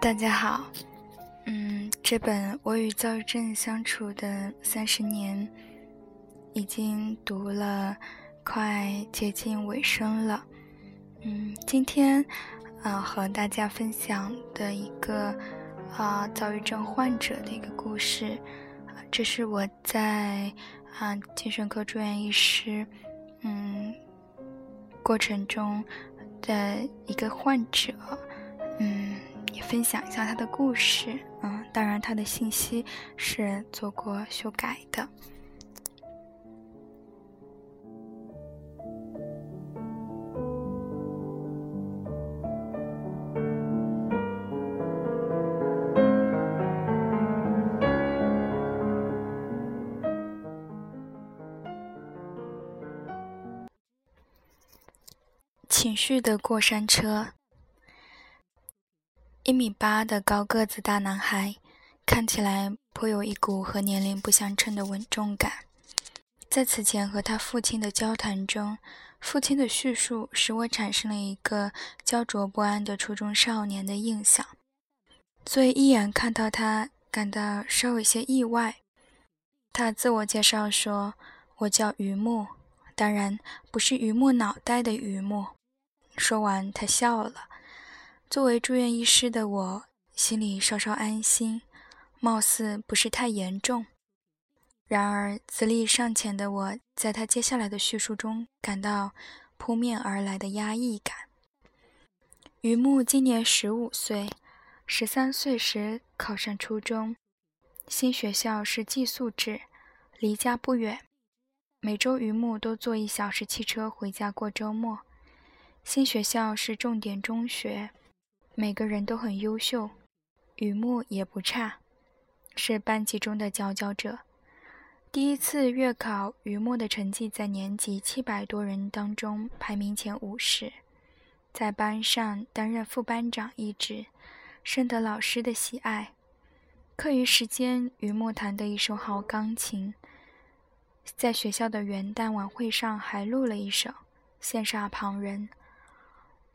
大家好，嗯，这本我与躁郁症相处的三十年，已经读了快接近尾声了。嗯，今天啊和大家分享的一个啊躁郁症患者的一个故事，这是我在啊精神科住院医师嗯过程中的一个患者，分享一下他的故事，嗯，当然他的信息是做过修改的。情绪的过山车。一米八的高个子大男孩，看起来颇有一股和年龄不相称的稳重感。在此前和他父亲的交谈中，父亲的叙述使我产生了一个焦灼不安的初中少年的印象，所以一眼看到他，感到稍有些意外。他自我介绍说：“我叫榆木，当然不是榆木脑袋的榆木。”说完，他笑了。作为住院医师的我，心里稍稍安心，貌似不是太严重。然而，资历尚浅的我，在他接下来的叙述中，感到扑面而来的压抑感。榆木今年十五岁，十三岁时考上初中，新学校是寄宿制，离家不远，每周榆木都坐一小时汽车回家过周末。新学校是重点中学。每个人都很优秀，雨木也不差，是班级中的佼佼者。第一次月考，雨木的成绩在年级七百多人当中排名前五十，在班上担任副班长一职，深得老师的喜爱。课余时间，榆木弹得一手好钢琴，在学校的元旦晚会上还录了一首，羡煞旁人。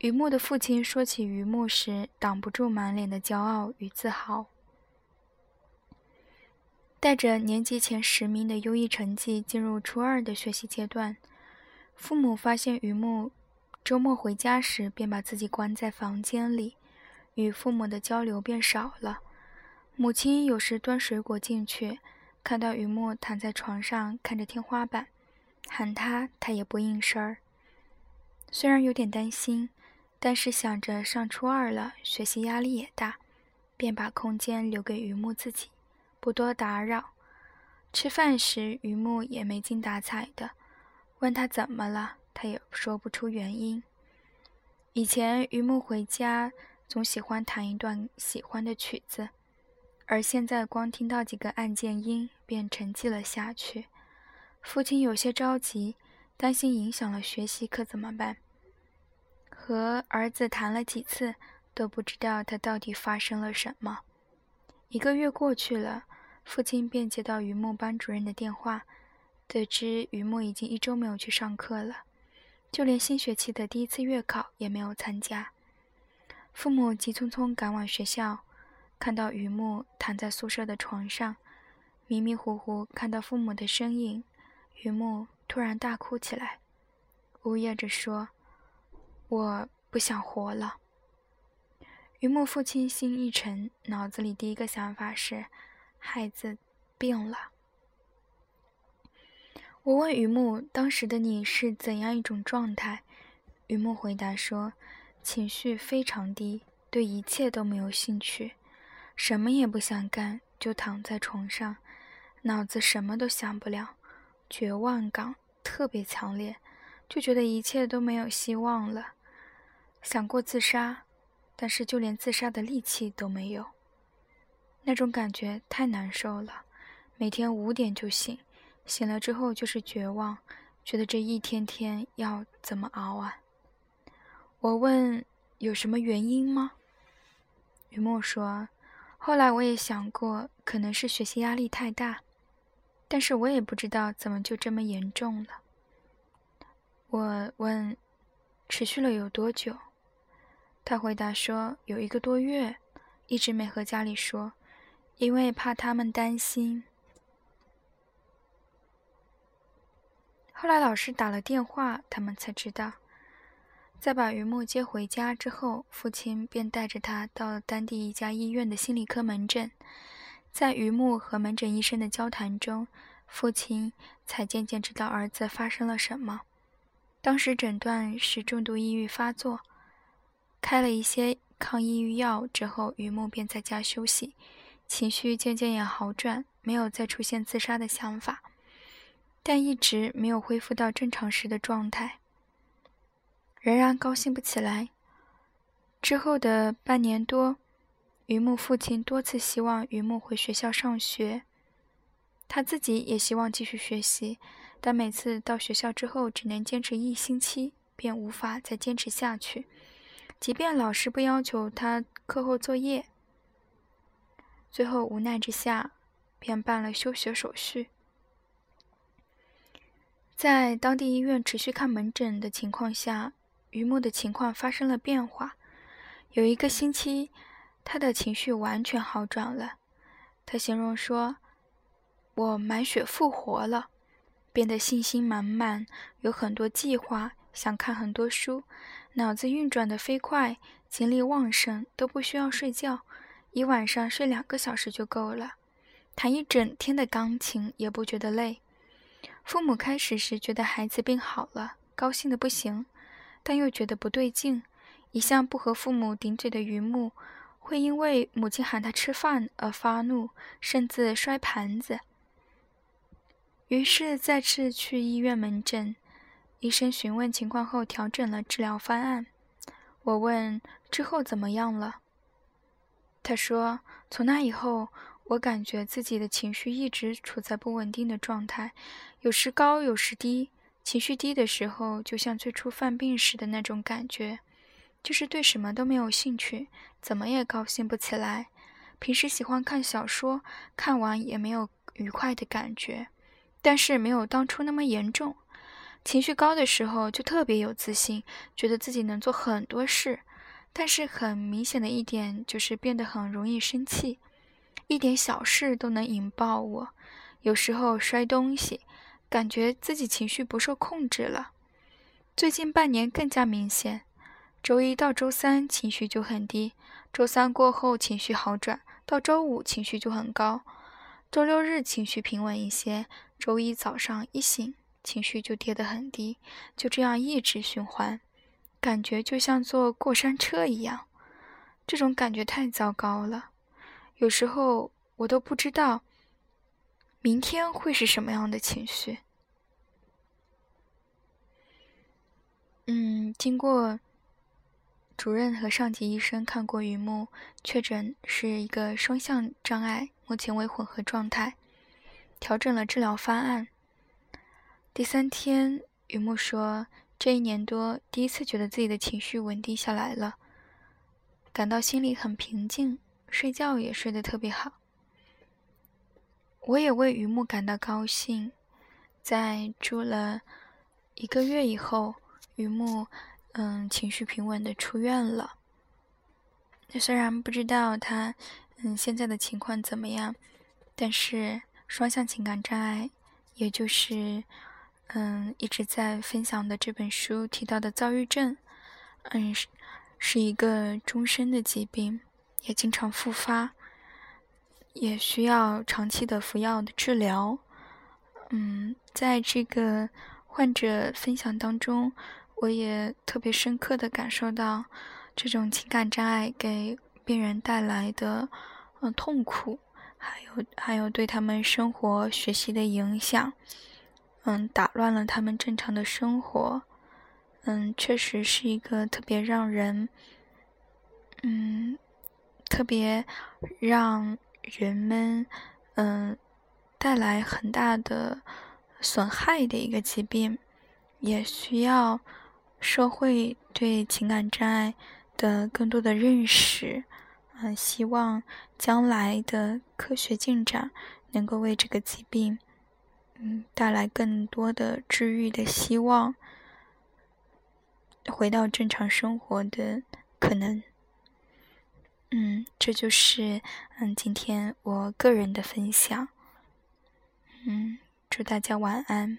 榆木的父亲说起榆木时，挡不住满脸的骄傲与自豪。带着年级前十名的优异成绩进入初二的学习阶段，父母发现榆木周末回家时便把自己关在房间里，与父母的交流变少了。母亲有时端水果进去，看到榆木躺在床上看着天花板，喊他，他也不应声儿。虽然有点担心。但是想着上初二了，学习压力也大，便把空间留给榆木自己，不多打扰。吃饭时，榆木也没精打采的，问他怎么了，他也说不出原因。以前榆木回家总喜欢弹一段喜欢的曲子，而现在光听到几个按键音便沉寂了下去。父亲有些着急，担心影响了学习，可怎么办？和儿子谈了几次，都不知道他到底发生了什么。一个月过去了，父亲便接到榆木班主任的电话，得知榆木已经一周没有去上课了，就连新学期的第一次月考也没有参加。父母急匆匆赶往学校，看到榆木躺在宿舍的床上，迷迷糊糊看到父母的身影，榆木突然大哭起来，呜咽着说。我不想活了。榆木父亲心一沉，脑子里第一个想法是，孩子病了。我问榆木，当时的你是怎样一种状态？榆木回答说，情绪非常低，对一切都没有兴趣，什么也不想干，就躺在床上，脑子什么都想不了，绝望感特别强烈，就觉得一切都没有希望了。想过自杀，但是就连自杀的力气都没有。那种感觉太难受了。每天五点就醒，醒了之后就是绝望，觉得这一天天要怎么熬啊？我问有什么原因吗？雨墨说，后来我也想过，可能是学习压力太大，但是我也不知道怎么就这么严重了。我问，持续了有多久？他回答说：“有一个多月，一直没和家里说，因为怕他们担心。后来老师打了电话，他们才知道。在把榆木接回家之后，父亲便带着他到了当地一家医院的心理科门诊。在榆木和门诊医生的交谈中，父亲才渐渐知道儿子发生了什么。当时诊断是重度抑郁发作，开了一些抗抑郁药之后，榆木便在家休息，情绪渐渐也好转，没有再出现自杀的想法，但一直没有恢复到正常时的状态。仍然高兴不起来。之后的半年多，榆木父亲多次希望榆木回学校上学，他自己也希望继续学习，但每次到学校之后只能坚持一星期，便无法再坚持下去。即便老师不要求他课后作业，最后无奈之下，便办了休学手续。在当地医院持续看门诊的情况下。榆木的情况发生了变化，有一个星期，他的情绪完全好转了。他形容说：“我满血复活了，变得信心满满，有很多计划，想看很多书，脑子运转的飞快，精力旺盛，都不需要睡觉，一晚上睡两个小时就够了，弹一整天的钢琴也不觉得累。”父母开始时觉得孩子病好了，高兴的不行。但又觉得不对劲，一向不和父母顶嘴的榆木，会因为母亲喊他吃饭而发怒，甚至摔盘子。于是再次去医院门诊，医生询问情况后调整了治疗方案。我问之后怎么样了，他说从那以后，我感觉自己的情绪一直处在不稳定的状态，有时高，有时低。情绪低的时候，就像最初犯病时的那种感觉，就是对什么都没有兴趣，怎么也高兴不起来。平时喜欢看小说，看完也没有愉快的感觉，但是没有当初那么严重。情绪高的时候就特别有自信，觉得自己能做很多事，但是很明显的一点就是变得很容易生气，一点小事都能引爆我，有时候摔东西。感觉自己情绪不受控制了，最近半年更加明显。周一到周三情绪就很低，周三过后情绪好转，到周五情绪就很高，周六日情绪平稳一些，周一早上一醒情绪就跌得很低，就这样一直循环，感觉就像坐过山车一样。这种感觉太糟糕了，有时候我都不知道。明天会是什么样的情绪？嗯，经过主任和上级医生看过榆木，确诊是一个双向障碍，目前为混合状态，调整了治疗方案。第三天，榆木说，这一年多第一次觉得自己的情绪稳定下来了，感到心里很平静，睡觉也睡得特别好。我也为榆木感到高兴，在住了一个月以后，榆木嗯情绪平稳的出院了。虽然不知道他嗯现在的情况怎么样，但是双向情感障碍，也就是嗯一直在分享的这本书提到的躁郁症，嗯是是一个终身的疾病，也经常复发。也需要长期的服药的治疗。嗯，在这个患者分享当中，我也特别深刻的感受到这种情感障碍给病人带来的嗯痛苦，还有还有对他们生活学习的影响，嗯，打乱了他们正常的生活。嗯，确实是一个特别让人，嗯，特别让。人们，嗯，带来很大的损害的一个疾病，也需要社会对情感障碍的更多的认识。嗯，希望将来的科学进展能够为这个疾病，嗯，带来更多的治愈的希望，回到正常生活的可能。嗯，这就是嗯今天我个人的分享。嗯，祝大家晚安。